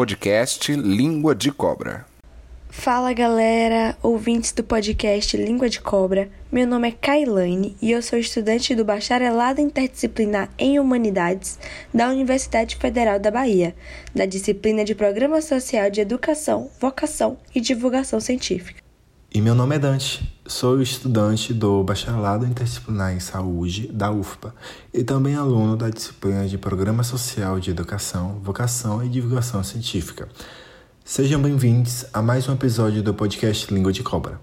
podcast Língua de Cobra. Fala galera, ouvintes do podcast Língua de Cobra. Meu nome é Kailane e eu sou estudante do Bacharelado Interdisciplinar em Humanidades da Universidade Federal da Bahia, da disciplina de Programa Social de Educação, Vocação e Divulgação Científica. E meu nome é Dante, sou estudante do Bacharelado Interdisciplinar em Saúde da UFPA e também aluno da disciplina de Programa Social de Educação, Vocação e Divulgação Científica. Sejam bem-vindos a mais um episódio do podcast Língua de Cobra,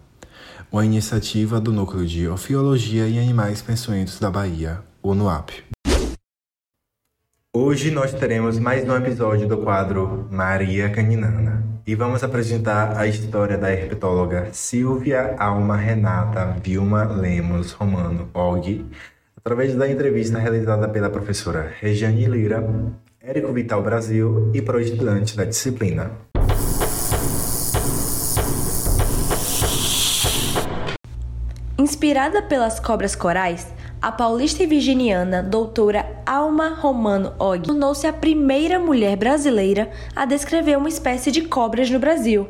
uma iniciativa do Núcleo de Ofiologia e Animais Peçonhentos da Bahia, o NUAP. Hoje nós teremos mais um episódio do quadro Maria Caninana e vamos apresentar a história da herpetóloga Silvia Alma Renata Vilma Lemos Romano Og, através da entrevista realizada pela professora Regiane Lira, Érico Vital Brasil e por estudantes da disciplina. Inspirada pelas cobras corais, a paulista e virginiana doutora Alma Romano Og tornou-se a primeira mulher brasileira a descrever uma espécie de cobras no Brasil,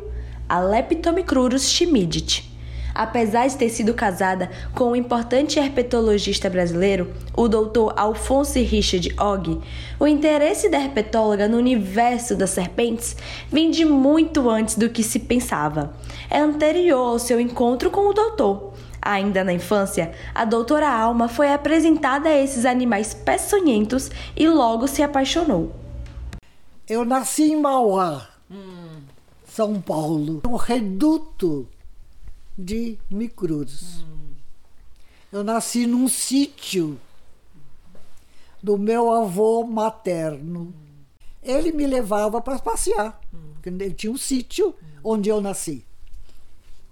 a Leptomicrurus chimidit. Apesar de ter sido casada com um importante herpetologista brasileiro, o Dr. Alphonse Richard Og, o interesse da herpetóloga no universo das serpentes vem de muito antes do que se pensava. É anterior ao seu encontro com o doutor Ainda na infância, a doutora Alma foi apresentada a esses animais peçonhentos e logo se apaixonou. Eu nasci em Mauá, hum. São Paulo, um reduto de micrus. Hum. Eu nasci num sítio do meu avô materno. Ele me levava para passear, porque ele tinha um sítio onde eu nasci.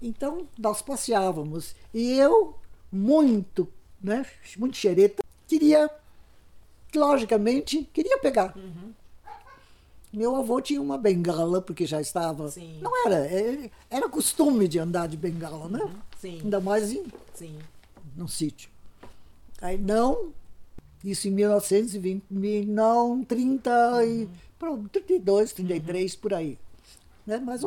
Então nós passeávamos. E eu, muito, né, muito xereta, queria, logicamente, queria pegar. Uhum. Meu avô tinha uma bengala, porque já estava. Sim. Não era, é, era costume de andar de bengala, né? Uhum. Sim. Ainda mais em, Sim. num sítio. Aí não, isso em 1920, não, 30 uhum. e. Pronto, 32, 33, uhum. por aí. Né? Mas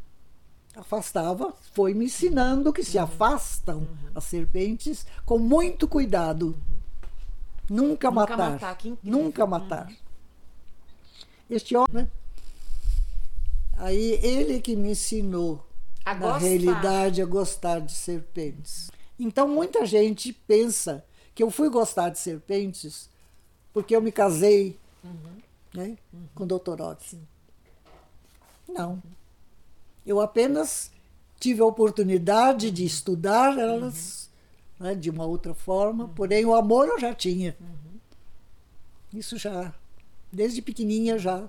afastava, foi me ensinando que se afastam uhum. as serpentes com muito cuidado. Nunca, nunca matar. matar nunca matar. Uhum. Este homem, né? Aí ele que me ensinou, a na gostar. realidade, a gostar de serpentes. Então muita gente pensa que eu fui gostar de serpentes porque eu me casei uhum. Né, com o Dr. Otti. Não. Eu apenas tive a oportunidade de estudar elas uhum. né, de uma outra forma, uhum. porém o amor eu já tinha. Uhum. Isso já, desde pequenininha já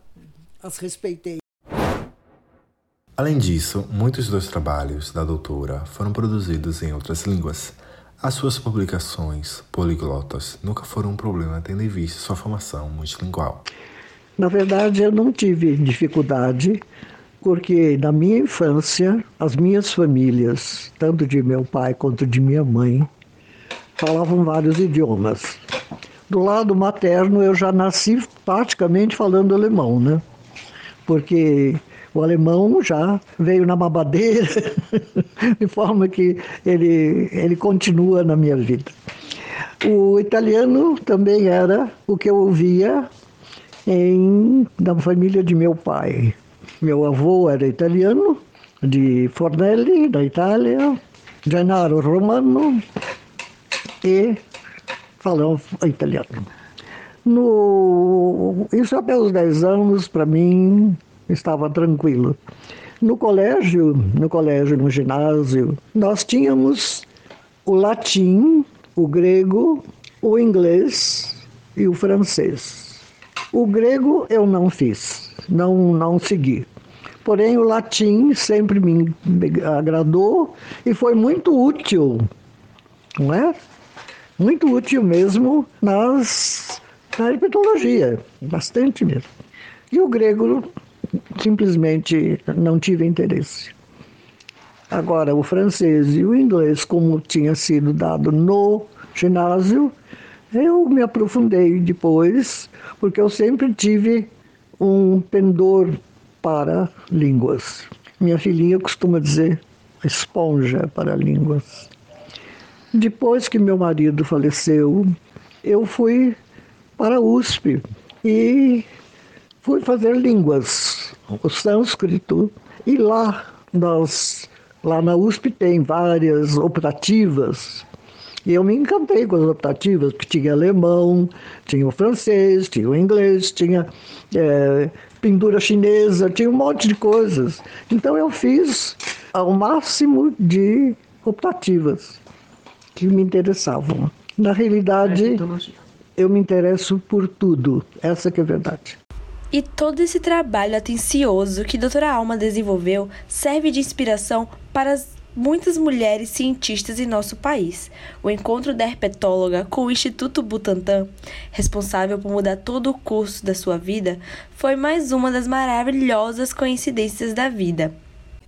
as respeitei. Além disso, muitos dos trabalhos da doutora foram produzidos em outras línguas. As suas publicações poliglotas nunca foram um problema, tendo em vista sua formação multilingual. Na verdade, eu não tive dificuldade porque na minha infância, as minhas famílias, tanto de meu pai quanto de minha mãe, falavam vários idiomas. Do lado materno, eu já nasci praticamente falando alemão, né? Porque o alemão já veio na mabadeira, de forma que ele, ele continua na minha vida. O italiano também era o que eu ouvia em, na família de meu pai. Meu avô era italiano, de Fornelli, da Itália, Gennaro Romano e falava italiano. No, isso até os 10 anos, para mim, estava tranquilo. No colégio, no colégio, no ginásio, nós tínhamos o latim, o grego, o inglês e o francês. O grego eu não fiz não, não segui. Porém, o latim sempre me agradou e foi muito útil, não é? Muito útil mesmo nas, na herpetologia, bastante mesmo. E o grego, simplesmente não tive interesse. Agora, o francês e o inglês, como tinha sido dado no ginásio, eu me aprofundei depois, porque eu sempre tive um pendor para línguas. Minha filhinha costuma dizer esponja para línguas. Depois que meu marido faleceu, eu fui para a USP e fui fazer línguas, o sânscrito, e lá nós lá na USP tem várias optativas. E eu me encantei com as optativas, porque tinha alemão, tinha o francês, tinha o inglês, tinha é, pintura chinesa, tinha um monte de coisas. Então eu fiz ao máximo de optativas que me interessavam. Na realidade, eu me interesso por tudo, essa que é a verdade. E todo esse trabalho atencioso que a doutora Alma desenvolveu serve de inspiração para as muitas mulheres cientistas em nosso país. O encontro da herpetóloga com o Instituto Butantan, responsável por mudar todo o curso da sua vida, foi mais uma das maravilhosas coincidências da vida.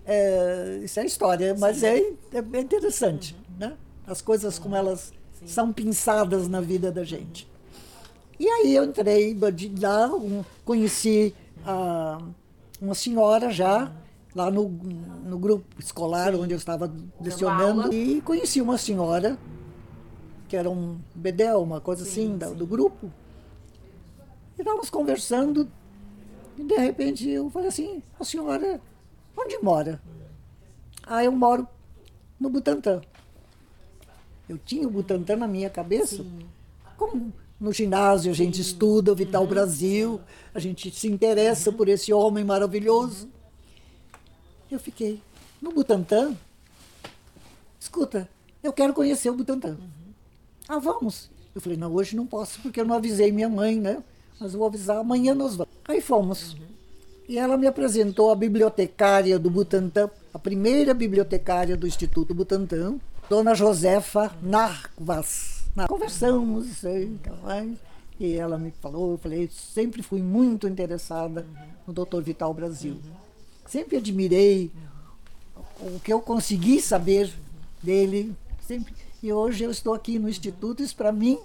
É, isso é história, mas é, é interessante, né? As coisas como elas são pinçadas na vida da gente. E aí eu entrei lá, conheci a, uma senhora já, lá no, no grupo escolar onde eu estava lecionando, e conheci uma senhora, que era um bedel, uma coisa sim, assim, sim. do grupo. E estávamos conversando, e de repente eu falei assim, a senhora, onde mora? Ah, eu moro no Butantã. Eu tinha o Butantã na minha cabeça. Sim. Como no ginásio a gente Sim. estuda o Vital uhum. Brasil, a gente se interessa uhum. por esse homem maravilhoso. Eu fiquei no Butantã. Escuta, eu quero conhecer o Butantã. Uhum. Ah, vamos. Eu falei, não, hoje não posso, porque eu não avisei minha mãe, né? Mas vou avisar, amanhã nós vamos. Aí fomos. E ela me apresentou a bibliotecária do Butantã, a primeira bibliotecária do Instituto Butantã, Dona Josefa Narvas. Nós conversamos e E ela me falou, eu falei, sempre fui muito interessada no Dr. Vital Brasil. Sempre admirei o que eu consegui saber dele. Sempre. E hoje eu estou aqui no Instituto, isso para mim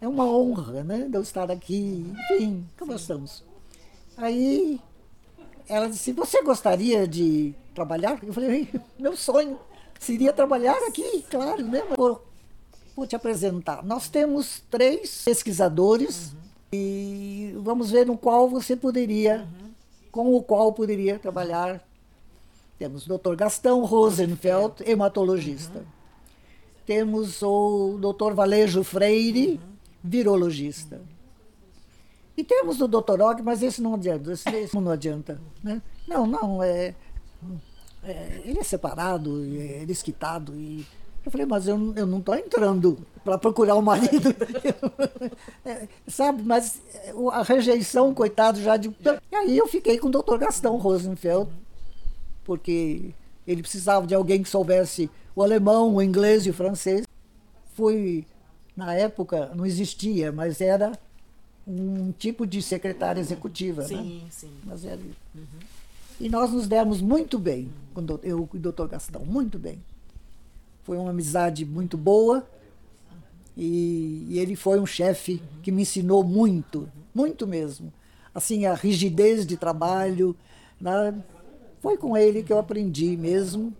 é uma honra, né? De eu estar aqui. Enfim, conversamos. Aí ela disse, você gostaria de trabalhar? Eu falei, meu sonho seria trabalhar aqui, claro, né? Vou te apresentar. Nós temos três pesquisadores uhum. e vamos ver no qual você poderia, uhum. com o qual poderia trabalhar. Temos o Dr. Gastão Rosenfeld, hematologista. Uhum. Temos o Dr. Valejo Freire, virologista. E temos o Dr. Og, mas esse não adianta, esse, esse não adianta. Né? Não, não, é, é, ele é separado, é, desquitado e eu falei, mas eu, eu não estou entrando para procurar o um marido. é, sabe, mas a rejeição, coitado, já de. E aí eu fiquei com o doutor Gastão Rosenfeld, porque ele precisava de alguém que soubesse o alemão, o inglês e o francês. Fui, na época, não existia, mas era um tipo de secretária executiva. Sim, né? sim. Mas era... Uhum. E nós nos demos muito bem, eu e o doutor Gastão, muito bem. Foi uma amizade muito boa. E, e ele foi um chefe que me ensinou muito, muito mesmo. Assim, a rigidez de trabalho. Né? Foi com ele que eu aprendi mesmo,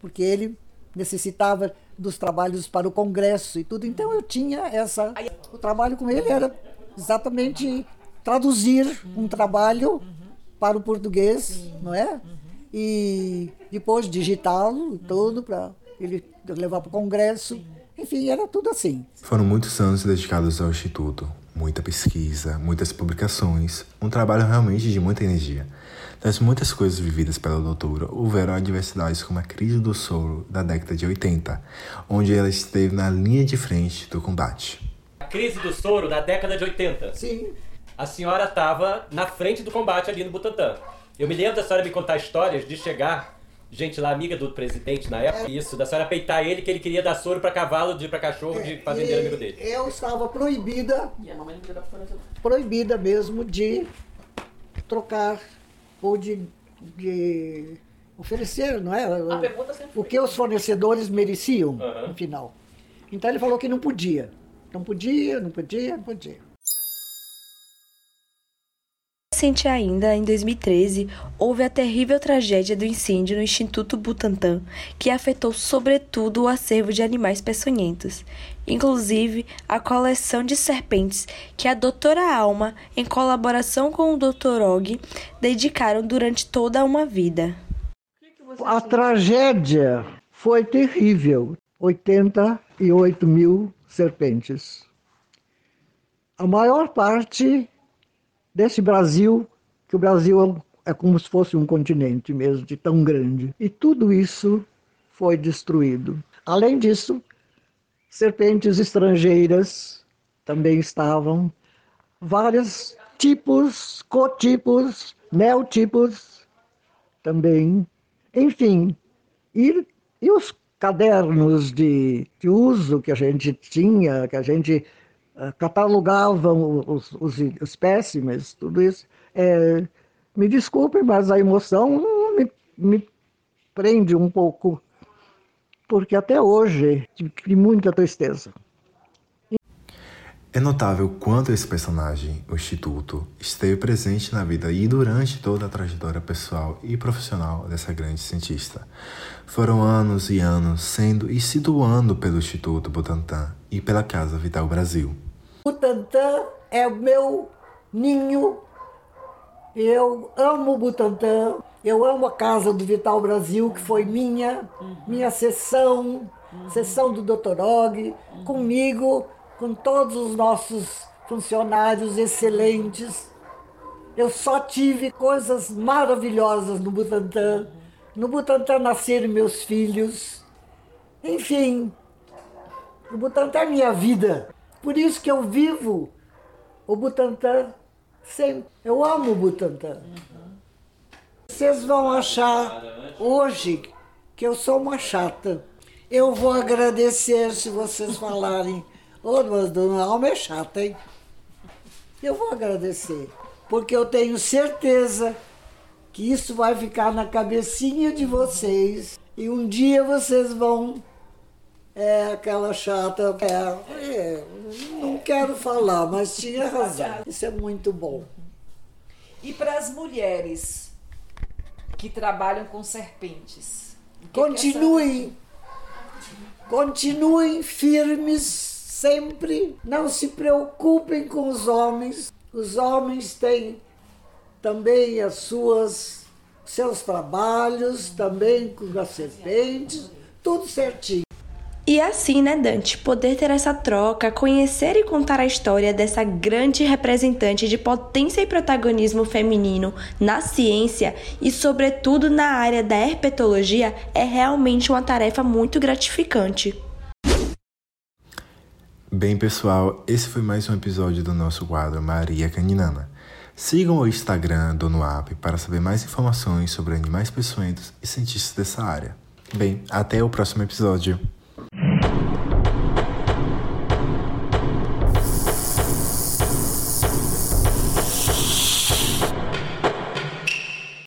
porque ele necessitava dos trabalhos para o congresso e tudo. Então eu tinha essa. O trabalho com ele era exatamente traduzir um trabalho para o português, não é? E depois digitá-lo todo para ele levar para o Congresso. Enfim, era tudo assim. Foram muitos anos dedicados ao Instituto, muita pesquisa, muitas publicações, um trabalho realmente de muita energia. Das muitas coisas vividas pela doutora, houveram adversidades como a crise do soro da década de 80, onde ela esteve na linha de frente do combate. A crise do soro da década de 80? Sim. A senhora estava na frente do combate ali no Butantã. Eu me lembro da senhora me contar histórias de chegar gente lá, amiga do presidente na época, isso, da senhora peitar ele que ele queria dar soro para cavalo, de para cachorro, de fazendeiro amigo dele. Eu estava proibida, proibida mesmo de trocar ou de, de oferecer, não é? O que os fornecedores mereciam, uhum. no final. Então ele falou que não podia. Não podia, não podia, não podia. Recente ainda, em 2013, houve a terrível tragédia do incêndio no Instituto Butantan, que afetou sobretudo o acervo de animais peçonhentos, inclusive a coleção de serpentes que a doutora Alma, em colaboração com o Dr. Og, dedicaram durante toda uma vida. A tragédia foi terrível. 88 mil serpentes. A maior parte desse Brasil, que o Brasil é como se fosse um continente mesmo, de tão grande. E tudo isso foi destruído. Além disso, serpentes estrangeiras também estavam, vários tipos, cotipos, neotipos também, enfim. E, e os cadernos de, de uso que a gente tinha, que a gente uh, catalogava os, os, espécimes, tudo isso. É, me desculpem, mas a emoção me, me prende um pouco, porque até hoje, de muita tristeza. É notável quanto esse personagem, o Instituto, esteve presente na vida e durante toda a trajetória pessoal e profissional dessa grande cientista. Foram anos e anos sendo e se doando pelo Instituto Butantan e pela Casa Vital Brasil. Butantan é o meu ninho. Eu amo o Butantan. Eu amo a Casa do Vital Brasil, que foi minha, minha sessão, sessão do Dr. Og, comigo com todos os nossos funcionários excelentes. Eu só tive coisas maravilhosas no Butantan. No Butantan nasceram meus filhos. Enfim, o Butantan é minha vida. Por isso que eu vivo o Butantan sempre. Eu amo o Butantan. Vocês vão achar hoje que eu sou uma chata. Eu vou agradecer se vocês falarem Ô, mas Dona Alma é chata, hein? Eu vou agradecer, porque eu tenho certeza que isso vai ficar na cabecinha de vocês e um dia vocês vão. É aquela chata. É, é, não quero falar, mas tinha razão. Isso é muito bom. E para as mulheres que trabalham com serpentes? Continuem. Continuem firmes sempre não se preocupem com os homens. Os homens têm também as suas seus trabalhos, também com as serpentes, tudo certinho. E assim, né, Dante, poder ter essa troca, conhecer e contar a história dessa grande representante de potência e protagonismo feminino na ciência e, sobretudo, na área da herpetologia é realmente uma tarefa muito gratificante. Bem, pessoal, esse foi mais um episódio do nosso quadro Maria Caninana. Sigam o Instagram do NUAP para saber mais informações sobre animais peçonhentos e cientistas dessa área. Bem, até o próximo episódio.